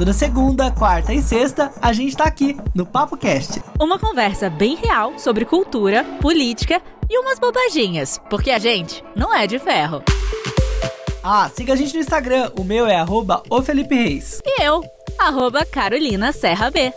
Toda segunda, quarta e sexta, a gente tá aqui no Papo Cast. Uma conversa bem real sobre cultura, política e umas bobaginhas, porque a gente não é de ferro. Ah, siga a gente no Instagram, o meu é arroba o Felipe Reis. E eu, arroba Carolina Serra B.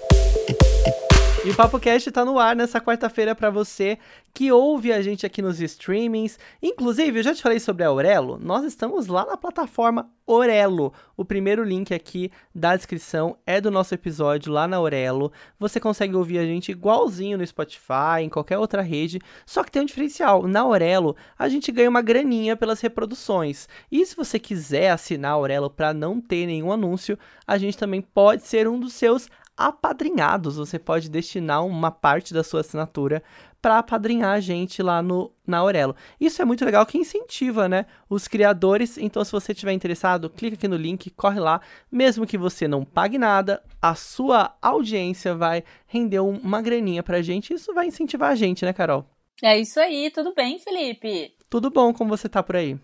E o Papo Cast tá no ar nessa quarta-feira para você que ouve a gente aqui nos streamings. Inclusive, eu já te falei sobre a Aurelo. Nós estamos lá na plataforma Orelo. O primeiro link aqui da descrição é do nosso episódio lá na Aurelo. Você consegue ouvir a gente igualzinho no Spotify, em qualquer outra rede, só que tem um diferencial. Na Aurelo, a gente ganha uma graninha pelas reproduções. E se você quiser assinar a Aurelo para não ter nenhum anúncio, a gente também pode ser um dos seus apadrinhados. Você pode destinar uma parte da sua assinatura para apadrinhar a gente lá no na Aurelo. Isso é muito legal que incentiva, né, os criadores. Então, se você estiver interessado, clica aqui no link, corre lá, mesmo que você não pague nada, a sua audiência vai render uma graninha pra gente. Isso vai incentivar a gente, né, Carol? É isso aí, tudo bem, Felipe? Tudo bom, como você tá por aí?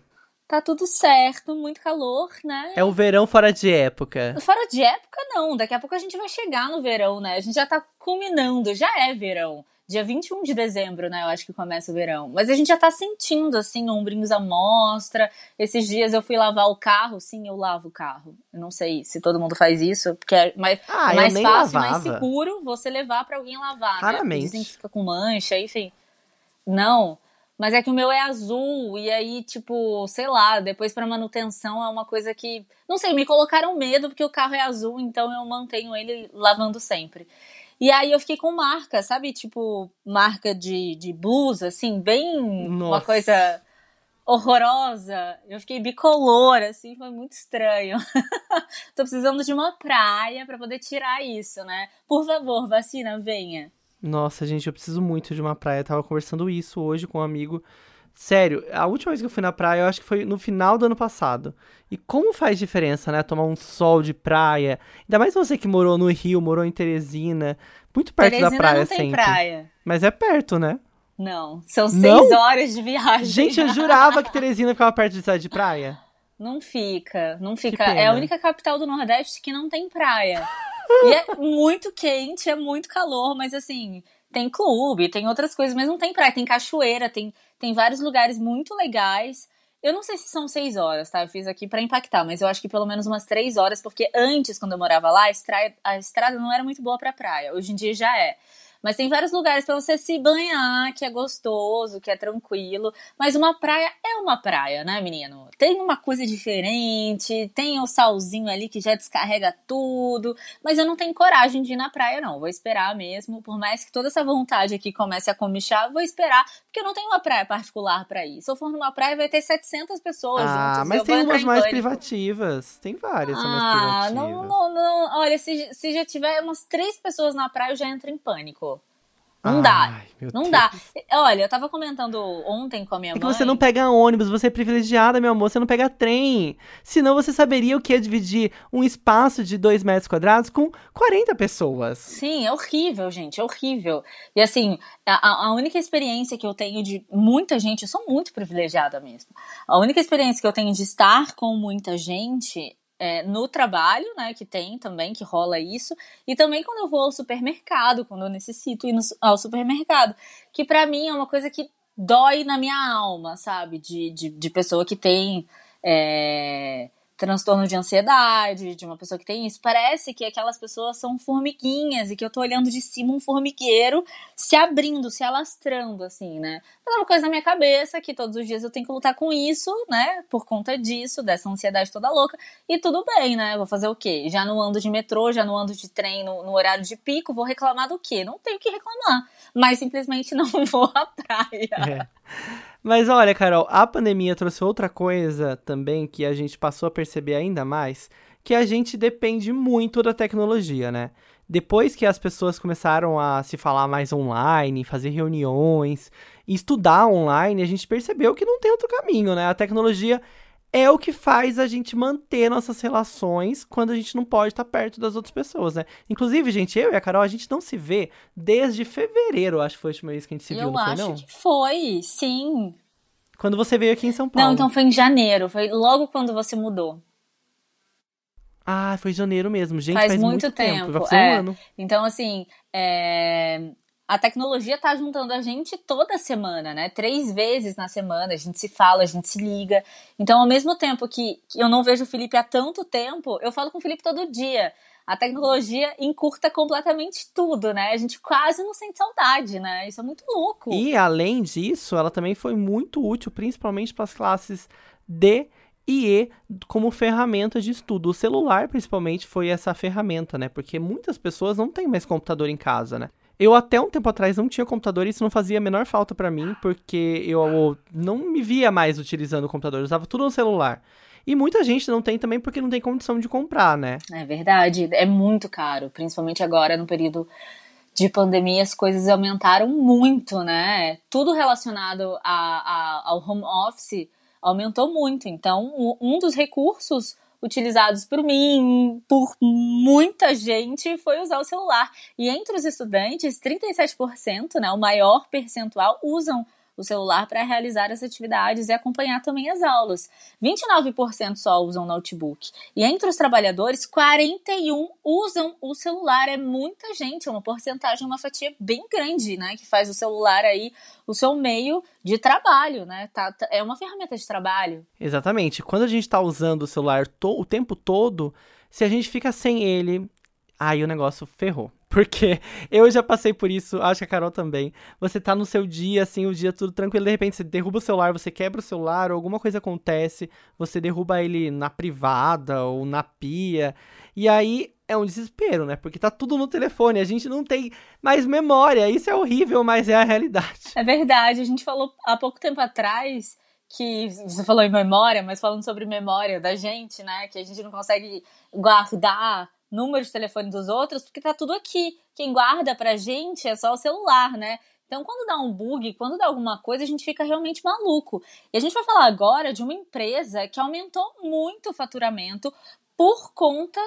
Tá tudo certo, muito calor, né? É o verão fora de época. Fora de época, não. Daqui a pouco a gente vai chegar no verão, né? A gente já tá culminando, já é verão. Dia 21 de dezembro, né? Eu acho que começa o verão. Mas a gente já tá sentindo, assim, ombrinhos à mostra. Esses dias eu fui lavar o carro. Sim, eu lavo o carro. Eu não sei se todo mundo faz isso, porque é mais, ah, mais fácil, lavava. mais seguro você levar para alguém lavar. Raramente. Né? Dizem que fica com mancha, enfim. Não. Mas é que o meu é azul, e aí, tipo, sei lá, depois para manutenção é uma coisa que. Não sei, me colocaram medo porque o carro é azul, então eu mantenho ele lavando sempre. E aí eu fiquei com marca, sabe? Tipo, marca de, de blusa, assim, bem. Nossa. Uma coisa horrorosa. Eu fiquei bicolor, assim, foi muito estranho. Tô precisando de uma praia para poder tirar isso, né? Por favor, vacina, venha. Nossa, gente, eu preciso muito de uma praia. Eu tava conversando isso hoje com um amigo. Sério, a última vez que eu fui na praia, eu acho que foi no final do ano passado. E como faz diferença, né? Tomar um sol de praia. Ainda mais você que morou no Rio, morou em Teresina. Muito perto Teresina da praia não tem sempre. praia. Mas é perto, né? Não, são Não? seis horas de viagem. Gente, eu jurava que Teresina ficava perto de cidade de praia. Não fica, não fica. É a única capital do Nordeste que não tem praia. E é muito quente, é muito calor, mas assim, tem clube, tem outras coisas, mas não tem praia. Tem cachoeira, tem, tem vários lugares muito legais. Eu não sei se são seis horas, tá? Eu fiz aqui pra impactar, mas eu acho que pelo menos umas três horas, porque antes, quando eu morava lá, a estrada, a estrada não era muito boa pra praia. Hoje em dia já é. Mas tem vários lugares pra você se banhar, que é gostoso, que é tranquilo. Mas uma praia é uma praia, né, menino? Tem uma coisa diferente, tem o salzinho ali que já descarrega tudo. Mas eu não tenho coragem de ir na praia, não. Vou esperar mesmo. Por mais que toda essa vontade aqui comece a comichar, vou esperar, porque eu não tenho uma praia particular pra ir. Se eu for numa praia, vai ter 700 pessoas ah, juntas. mas tem umas mais privativas. Tem várias são mais Ah, privativas. não, não, não. Olha, se, se já tiver umas três pessoas na praia, eu já entro em pânico. Não dá. Ai, meu Não Deus. dá. Olha, eu tava comentando ontem com a minha É que mãe. você não pega ônibus, você é privilegiada, meu amor, você não pega trem. Senão você saberia o que é dividir um espaço de 2 metros quadrados com 40 pessoas. Sim, é horrível, gente, é horrível. E assim, a, a única experiência que eu tenho de muita gente, eu sou muito privilegiada mesmo. A única experiência que eu tenho de estar com muita gente é no trabalho, né, que tem também, que rola isso, e também quando eu vou ao supermercado, quando eu necessito ir no, ao supermercado, que pra mim é uma coisa que dói na minha alma, sabe? De, de, de pessoa que tem. é, transtorno de ansiedade, de uma pessoa que tem isso. Parece que aquelas pessoas são formiguinhas e que eu tô olhando de cima um formigueiro se abrindo, se alastrando, assim, né? Mas é uma coisa na minha cabeça que todos os dias eu tenho que lutar com isso, né? Por conta disso, dessa ansiedade toda louca. E tudo bem, né? Vou fazer o quê? Já não ando de metrô, já não ando de trem no, no horário de pico, vou reclamar do quê? Não tenho que reclamar. Mas simplesmente não vou à praia. É. Mas olha, Carol, a pandemia trouxe outra coisa também que a gente passou a perceber ainda mais, que a gente depende muito da tecnologia, né? Depois que as pessoas começaram a se falar mais online, fazer reuniões, estudar online, a gente percebeu que não tem outro caminho, né? A tecnologia é o que faz a gente manter nossas relações quando a gente não pode estar perto das outras pessoas, né? Inclusive, gente, eu e a Carol, a gente não se vê desde fevereiro, acho que foi a última vez que a gente se viu, eu não foi, acho não? que foi, sim. Quando você veio aqui em São Paulo. Não, então foi em janeiro, foi logo quando você mudou. Ah, foi janeiro mesmo. Gente, faz, faz muito, muito tempo. tempo. Vai fazer é. um ano. Então, assim, é, a tecnologia tá juntando a gente toda semana, né? Três vezes na semana, a gente se fala, a gente se liga. Então, ao mesmo tempo que eu não vejo o Felipe há tanto tempo, eu falo com o Felipe todo dia. A tecnologia encurta completamente tudo, né? A gente quase não sente saudade, né? Isso é muito louco. E além disso, ela também foi muito útil, principalmente para as classes D e E como ferramenta de estudo. O celular, principalmente, foi essa ferramenta, né? Porque muitas pessoas não têm mais computador em casa, né? Eu até um tempo atrás não tinha computador e isso não fazia a menor falta para mim, porque eu não me via mais utilizando o computador, eu usava tudo no celular. E muita gente não tem também porque não tem condição de comprar, né? É verdade, é muito caro, principalmente agora no período de pandemia as coisas aumentaram muito, né? Tudo relacionado a, a, ao home office aumentou muito. Então, um dos recursos utilizados por mim, por muita gente, foi usar o celular. E entre os estudantes, 37%, né, o maior percentual, usam celular para realizar as atividades e acompanhar também as aulas. 29% só usam notebook. E entre os trabalhadores, 41 usam o celular. É muita gente, é uma porcentagem, uma fatia bem grande, né, que faz o celular aí o seu meio de trabalho, né? Tá, tá, é uma ferramenta de trabalho. Exatamente. Quando a gente está usando o celular o tempo todo, se a gente fica sem ele, aí o negócio ferrou. Porque eu já passei por isso, acho que a Carol também. Você tá no seu dia, assim, o dia tudo tranquilo, de repente você derruba o celular, você quebra o celular, ou alguma coisa acontece, você derruba ele na privada ou na pia. E aí é um desespero, né? Porque tá tudo no telefone, a gente não tem mais memória. Isso é horrível, mas é a realidade. É verdade, a gente falou há pouco tempo atrás que você falou em memória, mas falando sobre memória da gente, né? Que a gente não consegue guardar número de telefone dos outros, porque tá tudo aqui. Quem guarda pra gente é só o celular, né? Então, quando dá um bug, quando dá alguma coisa, a gente fica realmente maluco. E a gente vai falar agora de uma empresa que aumentou muito o faturamento por conta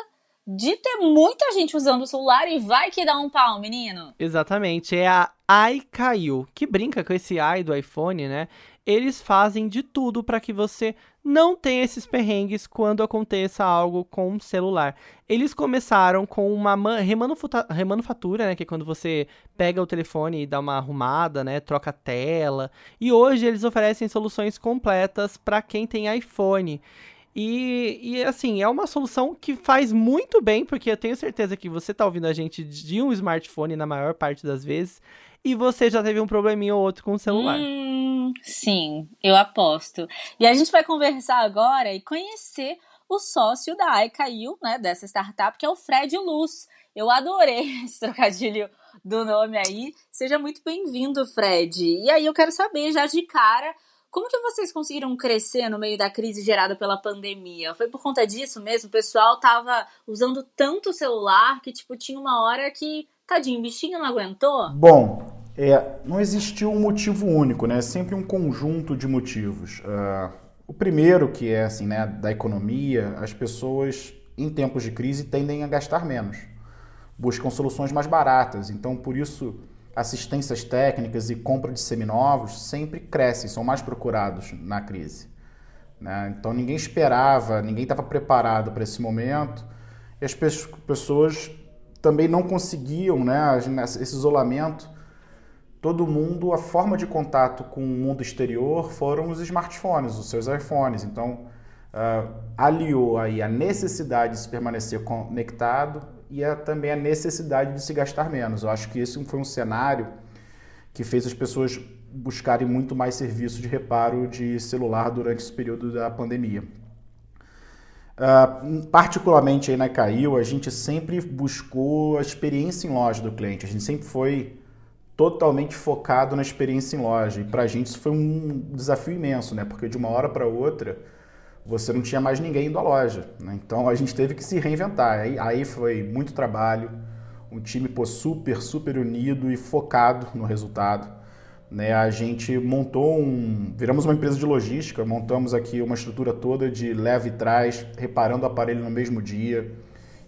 de ter muita gente usando o celular e vai que dá um pau, menino. Exatamente, é a iCaiu, que brinca com esse i do iPhone, né? Eles fazem de tudo para que você não tenha esses perrengues quando aconteça algo com o celular. Eles começaram com uma remanufatura, né, que é quando você pega o telefone e dá uma arrumada, né, troca a tela. E hoje eles oferecem soluções completas para quem tem iPhone. E, e, assim, é uma solução que faz muito bem, porque eu tenho certeza que você está ouvindo a gente de um smartphone na maior parte das vezes, e você já teve um probleminha ou outro com o celular. Hum, sim, eu aposto. E a gente vai conversar agora e conhecer o sócio da iCaiu, né, dessa startup, que é o Fred Luz. Eu adorei esse trocadilho do nome aí. Seja muito bem-vindo, Fred. E aí eu quero saber já de cara como que vocês conseguiram crescer no meio da crise gerada pela pandemia? Foi por conta disso mesmo? O pessoal tava usando tanto o celular que, tipo, tinha uma hora que, tadinho, o bichinho não aguentou? Bom, é, não existiu um motivo único, né? Sempre um conjunto de motivos. Uh, o primeiro, que é assim, né, da economia, as pessoas em tempos de crise tendem a gastar menos, buscam soluções mais baratas. Então, por isso assistências técnicas e compra de seminovos sempre crescem, são mais procurados na crise. Né? Então ninguém esperava, ninguém estava preparado para esse momento e as pessoas também não conseguiam, né, esse isolamento. Todo mundo, a forma de contato com o mundo exterior foram os smartphones, os seus iPhones. Então, uh, aliou aí a necessidade de se permanecer conectado e a, também a necessidade de se gastar menos. Eu acho que esse foi um cenário que fez as pessoas buscarem muito mais serviço de reparo de celular durante esse período da pandemia. Uh, particularmente aí na Caiu, a gente sempre buscou a experiência em loja do cliente. A gente sempre foi totalmente focado na experiência em loja. E para a gente isso foi um desafio imenso, né? Porque de uma hora para outra você não tinha mais ninguém indo à loja. Né? Então a gente teve que se reinventar. Aí, aí foi muito trabalho, um time pô, super, super unido e focado no resultado. Né? A gente montou um. Viramos uma empresa de logística, montamos aqui uma estrutura toda de leve e trás, reparando o aparelho no mesmo dia.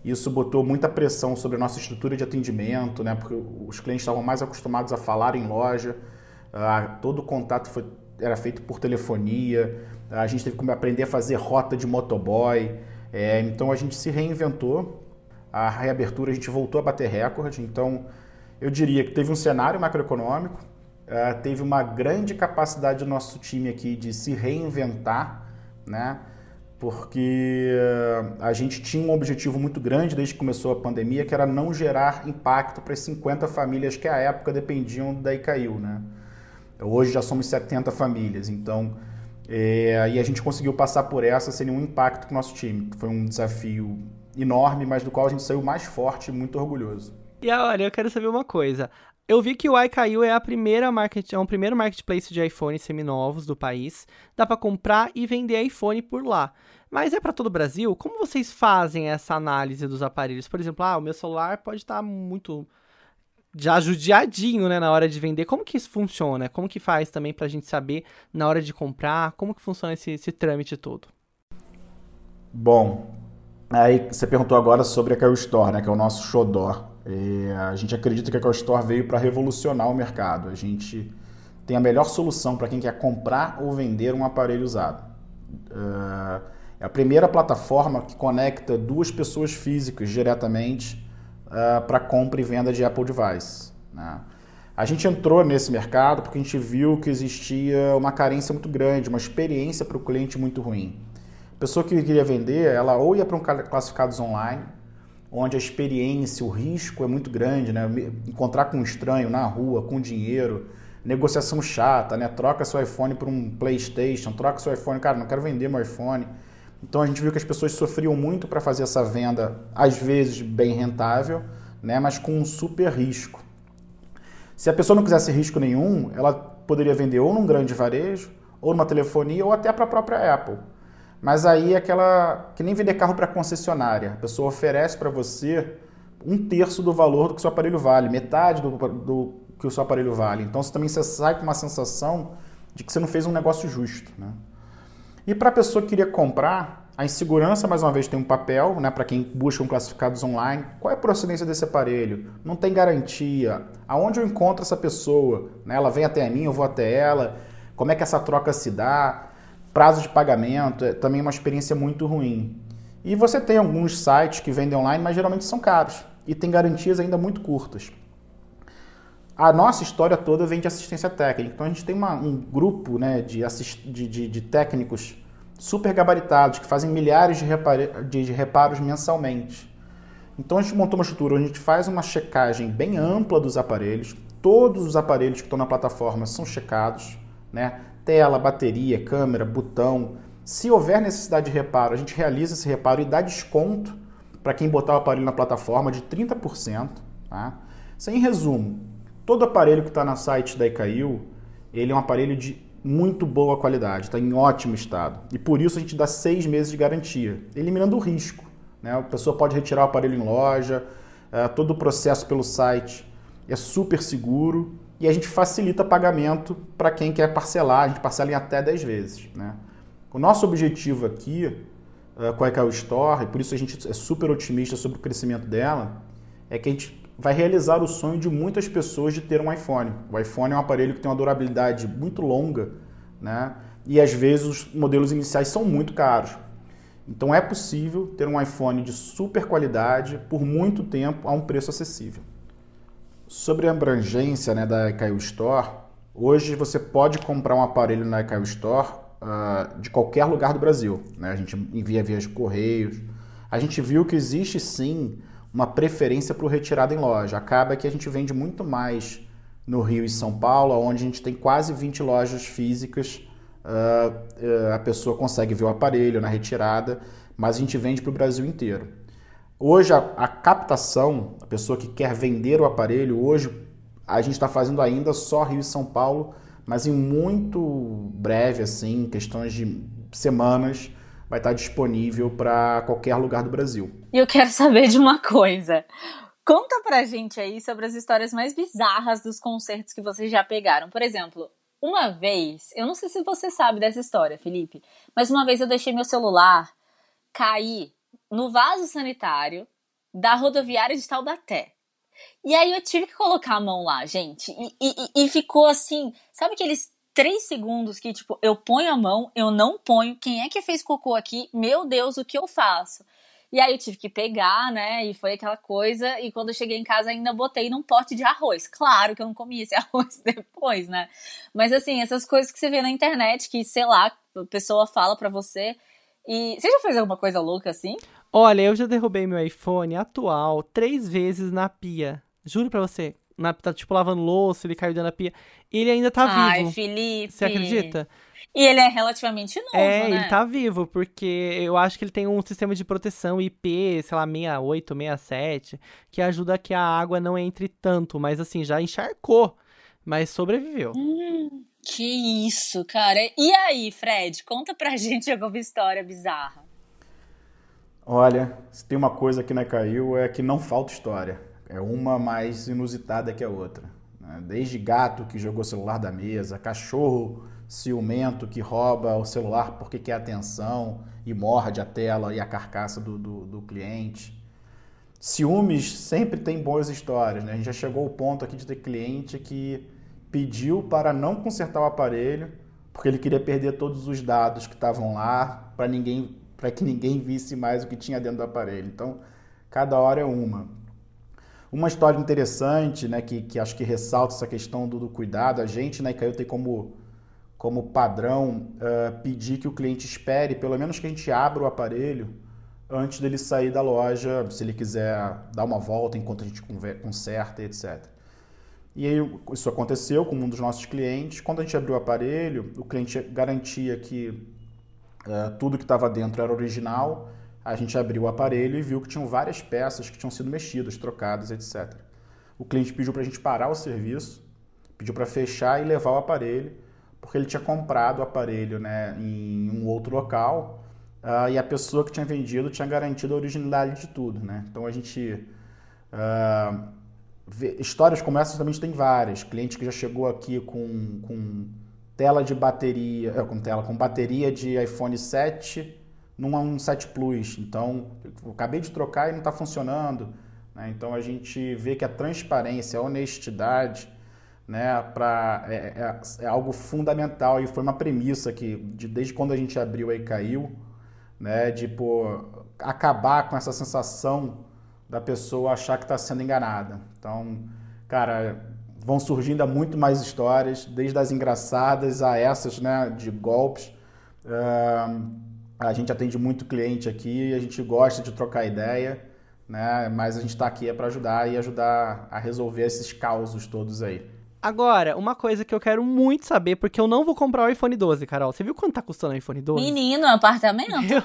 Isso botou muita pressão sobre a nossa estrutura de atendimento, né? porque os clientes estavam mais acostumados a falar em loja, ah, todo o contato foi, era feito por telefonia, a gente teve que aprender a fazer rota de motoboy. É, então a gente se reinventou, a reabertura a gente voltou a bater recorde. Então eu diria que teve um cenário macroeconômico, uh, teve uma grande capacidade do nosso time aqui de se reinventar, né? Porque uh, a gente tinha um objetivo muito grande desde que começou a pandemia, que era não gerar impacto para as 50 famílias que à época dependiam da Icaiu, né? Hoje já somos 70 famílias, então é, a gente conseguiu passar por essa sem nenhum impacto com o nosso time. Foi um desafio enorme, mas do qual a gente saiu mais forte e muito orgulhoso. E olha, eu quero saber uma coisa. Eu vi que o iCaiu é a primeira market, é um primeiro marketplace de iPhones seminovos do país. Dá para comprar e vender iPhone por lá. Mas é para todo o Brasil? Como vocês fazem essa análise dos aparelhos? Por exemplo, ah, o meu celular pode estar muito já judiadinho, né, na hora de vender. Como que isso funciona? Como que faz também para a gente saber na hora de comprar? Como que funciona esse, esse trâmite todo? Bom, aí você perguntou agora sobre a Caiu Store, né, que é o nosso xodó. É, a gente acredita que a Call Store veio para revolucionar o mercado. A gente tem a melhor solução para quem quer comprar ou vender um aparelho usado. Uh, é a primeira plataforma que conecta duas pessoas físicas diretamente uh, para compra e venda de Apple Device. Né? A gente entrou nesse mercado porque a gente viu que existia uma carência muito grande, uma experiência para o cliente muito ruim. A pessoa que queria vender, ela ou ia para um classificados online, onde a experiência, o risco é muito grande, né? Encontrar com um estranho na rua, com dinheiro, negociação chata, né? Troca seu iPhone por um PlayStation, troca seu iPhone, cara, não quero vender meu iPhone. Então a gente viu que as pessoas sofriam muito para fazer essa venda, às vezes bem rentável, né? Mas com um super risco. Se a pessoa não quisesse risco nenhum, ela poderia vender ou num grande varejo, ou numa telefonia, ou até para a própria Apple. Mas aí é aquela. que nem vender carro para concessionária. A pessoa oferece para você um terço do valor do que o seu aparelho vale, metade do, do que o seu aparelho vale. Então você também você sai com uma sensação de que você não fez um negócio justo. Né? E para a pessoa que queria comprar, a insegurança, mais uma vez, tem um papel, né, para quem busca um classificados online. Qual é a procedência desse aparelho? Não tem garantia. Aonde eu encontro essa pessoa? Né? Ela vem até mim, eu vou até ela. Como é que essa troca se dá? Prazo de pagamento é também uma experiência muito ruim. E você tem alguns sites que vendem online, mas geralmente são caros e tem garantias ainda muito curtas. A nossa história toda vem de assistência técnica. Então a gente tem uma, um grupo né, de, assist, de, de, de, técnicos super gabaritados que fazem milhares de, repara, de, de reparos mensalmente. Então a gente montou uma estrutura onde a gente faz uma checagem bem ampla dos aparelhos. Todos os aparelhos que estão na plataforma são checados, né? Tela, bateria, câmera, botão. Se houver necessidade de reparo, a gente realiza esse reparo e dá desconto para quem botar o aparelho na plataforma de 30%. Tá? Isso em resumo, todo aparelho que está no site da Icaiu, ele é um aparelho de muito boa qualidade, está em ótimo estado. E por isso a gente dá seis meses de garantia, eliminando o risco. Né? A pessoa pode retirar o aparelho em loja, é, todo o processo pelo site é super seguro e a gente facilita pagamento para quem quer parcelar, a gente parcela em até 10 vezes. Né? O nosso objetivo aqui uh, com a ICAO Store, e por isso a gente é super otimista sobre o crescimento dela, é que a gente vai realizar o sonho de muitas pessoas de ter um iPhone. O iPhone é um aparelho que tem uma durabilidade muito longa, né? E às vezes os modelos iniciais são muito caros. Então é possível ter um iPhone de super qualidade por muito tempo a um preço acessível. Sobre a abrangência né, da iCaio Store, hoje você pode comprar um aparelho na iCaio Store uh, de qualquer lugar do Brasil. Né? A gente envia via de correios. A gente viu que existe sim uma preferência para o retirado em loja. Acaba que a gente vende muito mais no Rio e São Paulo, onde a gente tem quase 20 lojas físicas. Uh, uh, a pessoa consegue ver o aparelho na retirada, mas a gente vende para o Brasil inteiro. Hoje a, a, captação, a pessoa que quer vender o aparelho, hoje a gente está fazendo ainda só Rio e São Paulo, mas em muito breve, assim, questões de semanas, vai estar disponível para qualquer lugar do Brasil. E eu quero saber de uma coisa. Conta pra gente aí sobre as histórias mais bizarras dos concertos que vocês já pegaram. Por exemplo, uma vez, eu não sei se você sabe dessa história, Felipe, mas uma vez eu deixei meu celular cair no vaso sanitário da rodoviária de Taubaté. E aí eu tive que colocar a mão lá, gente. E, e, e ficou assim, sabe aqueles três segundos que, tipo, eu ponho a mão, eu não ponho, quem é que fez cocô aqui? Meu Deus, o que eu faço? E aí eu tive que pegar, né? E foi aquela coisa. E quando eu cheguei em casa, ainda botei num pote de arroz. Claro que eu não comi esse arroz depois, né? Mas assim, essas coisas que você vê na internet, que, sei lá, a pessoa fala pra você. E você já fez alguma coisa louca assim? Olha, eu já derrubei meu iPhone atual três vezes na pia. Juro pra você. Na, tá tipo lavando louça, ele caiu dentro da pia. Ele ainda tá Ai, vivo. Felipe. Você acredita? E ele é relativamente novo, É, né? ele tá vivo, porque eu acho que ele tem um sistema de proteção IP, sei lá, 68, 67, que ajuda que a água não entre tanto, mas assim, já encharcou, mas sobreviveu. Hum, que isso, cara. E aí, Fred, conta pra gente alguma história bizarra. Olha, se tem uma coisa que não caiu é que não falta história. É uma mais inusitada que a outra. né? Desde gato que jogou o celular da mesa, cachorro ciumento que rouba o celular porque quer atenção e morde a tela e a carcaça do, do, do cliente. Ciúmes sempre tem boas histórias, né? A gente já chegou ao ponto aqui de ter cliente que pediu para não consertar o aparelho porque ele queria perder todos os dados que estavam lá para ninguém para que ninguém visse mais o que tinha dentro do aparelho. Então, cada hora é uma. Uma história interessante, né, que, que acho que ressalta essa questão do, do cuidado, a gente na ICAIU tem como, como padrão uh, pedir que o cliente espere, pelo menos que a gente abra o aparelho antes dele sair da loja, se ele quiser dar uma volta enquanto a gente conserta, etc. E aí isso aconteceu com um dos nossos clientes. Quando a gente abriu o aparelho, o cliente garantia que uh, tudo que estava dentro era original. A gente abriu o aparelho e viu que tinham várias peças que tinham sido mexidas, trocadas, etc. O cliente pediu para a gente parar o serviço, pediu para fechar e levar o aparelho, porque ele tinha comprado o aparelho né, em um outro local uh, e a pessoa que tinha vendido tinha garantido a originalidade de tudo. Né? Então a gente. Uh, histórias como essas também tem várias. Cliente que já chegou aqui com, com tela de bateria, é, com tela, com bateria de iPhone 7 num 7 Plus. Então, acabei de trocar e não está funcionando. Né? Então, a gente vê que a transparência, a honestidade, né, pra, é, é, é, algo fundamental e foi uma premissa que, de, desde quando a gente abriu aí caiu, né, de pô, acabar com essa sensação da pessoa achar que está sendo enganada. Então, cara, vão surgindo muito mais histórias, desde as engraçadas a essas né, de golpes. Uh, a gente atende muito cliente aqui, a gente gosta de trocar ideia, né? Mas a gente está aqui é para ajudar e ajudar a resolver esses causos todos aí. Agora, uma coisa que eu quero muito saber, porque eu não vou comprar o iPhone 12, Carol. Você viu quanto tá custando o iPhone 12? Menino, apartamento? Eu...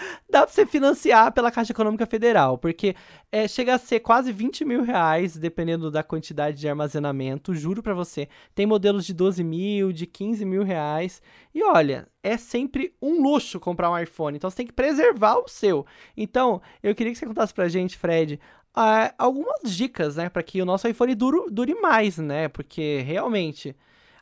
Dá pra você financiar pela Caixa Econômica Federal, porque é, chega a ser quase 20 mil reais, dependendo da quantidade de armazenamento, juro pra você. Tem modelos de 12 mil, de 15 mil reais. E olha, é sempre um luxo comprar um iPhone, então você tem que preservar o seu. Então, eu queria que você contasse pra gente, Fred, uh, algumas dicas, né, para que o nosso iPhone dure mais, né, porque realmente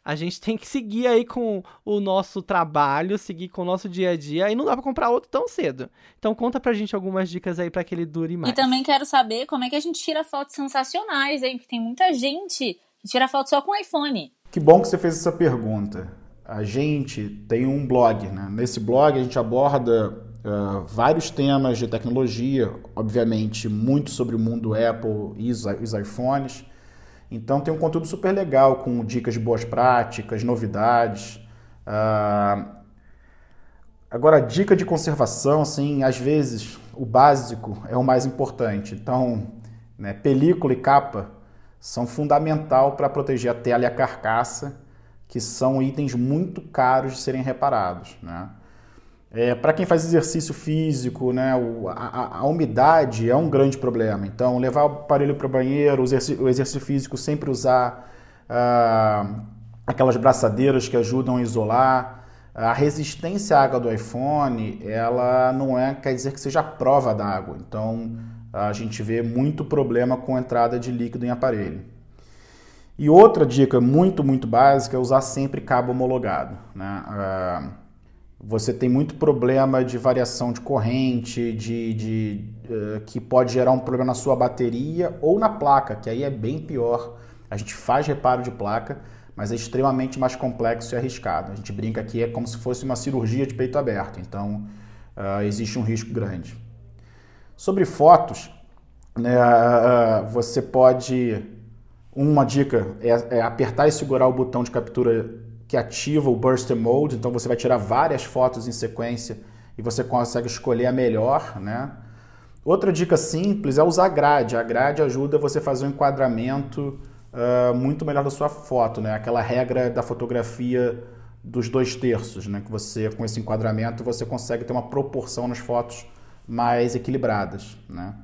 a gente tem que seguir aí com o nosso trabalho, seguir com o nosso dia a dia, e não dá para comprar outro tão cedo. Então conta pra gente algumas dicas aí para que ele dure mais. E também quero saber como é que a gente tira fotos sensacionais, hein? Porque tem muita gente que tira foto só com iPhone. Que bom que você fez essa pergunta. A gente tem um blog, né? Nesse blog a gente aborda uh, vários temas de tecnologia, obviamente muito sobre o mundo Apple e os, os iPhones. Então tem um conteúdo super legal com dicas de boas práticas, novidades. Uh, agora, dica de conservação, assim, às vezes o básico é o mais importante. Então, né, película e capa são fundamental para proteger a tela e a carcaça, que são itens muito caros de serem reparados. Né? É, para quem faz exercício físico, né, o, a, a, umidade é um grande problema. Então, levar o aparelho para o banheiro, o exercício, físico, sempre usar ah, aquelas braçadeiras que ajudam a isolar. A resistência à água do iPhone, ela não é, quer dizer que seja a prova d'água. Então, a gente vê muito problema com a entrada de líquido em aparelho. E outra dica muito, muito básica é usar sempre cabo homologado. Né? Ah, você tem muito problema de variação de corrente, de, de uh, que pode gerar um problema na sua bateria ou na placa, que aí é bem pior. A gente faz reparo de placa, mas é extremamente mais complexo e arriscado. A gente brinca que é como se fosse uma cirurgia de peito aberto, então uh, existe um risco grande. Sobre fotos, né, uh, você pode. Uma dica é, é apertar e segurar o botão de captura que ativa o Burst Mode, então você vai tirar várias fotos em sequência e você consegue escolher a melhor, né? Outra dica simples é usar grade. A grade ajuda você a fazer um enquadramento uh, muito melhor da sua foto, né? Aquela regra da fotografia dos dois terços, né? Que você, com esse enquadramento, você consegue ter uma proporção nas fotos mais equilibradas, né?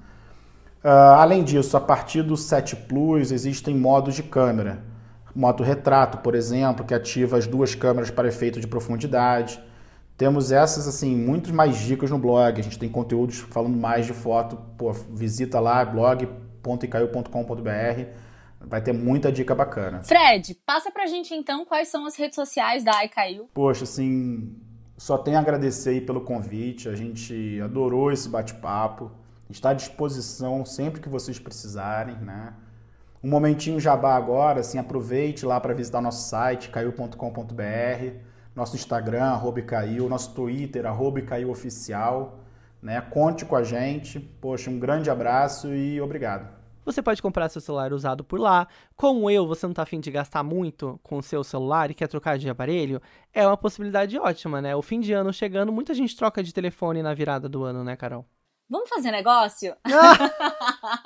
Uh, além disso, a partir do 7 Plus existem modos de câmera. Modo retrato, por exemplo, que ativa as duas câmeras para efeito de profundidade. Temos essas, assim, muitas mais dicas no blog. A gente tem conteúdos falando mais de foto. Pô, visita lá, blog.icaiu.com.br. Vai ter muita dica bacana. Fred, passa pra gente então quais são as redes sociais da iCaiu. Poxa, assim, só tenho a agradecer aí pelo convite. A gente adorou esse bate-papo. Está à disposição sempre que vocês precisarem, né? Um momentinho jabá agora, assim, aproveite lá para visitar nosso site, caiu.com.br, nosso Instagram, arroba caiu, nosso Twitter, arroba caiu oficial, né? Conte com a gente. Poxa, um grande abraço e obrigado. Você pode comprar seu celular usado por lá. Como eu, você não está afim de gastar muito com o seu celular e quer trocar de aparelho, é uma possibilidade ótima, né? O fim de ano chegando, muita gente troca de telefone na virada do ano, né, Carol? Vamos fazer negócio?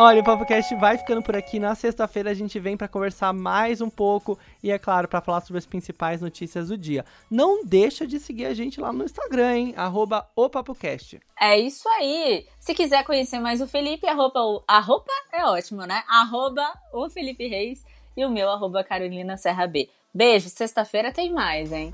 Olha, o PapoCast vai ficando por aqui. Na sexta-feira a gente vem para conversar mais um pouco e, é claro, para falar sobre as principais notícias do dia. Não deixa de seguir a gente lá no Instagram, hein? Arroba o PapoCast. É isso aí. Se quiser conhecer mais o Felipe, arroba, a roupa é ótimo, né? Arroba o Felipe Reis e o meu arroba Carolina Serra B. Beijo, sexta-feira tem mais, hein?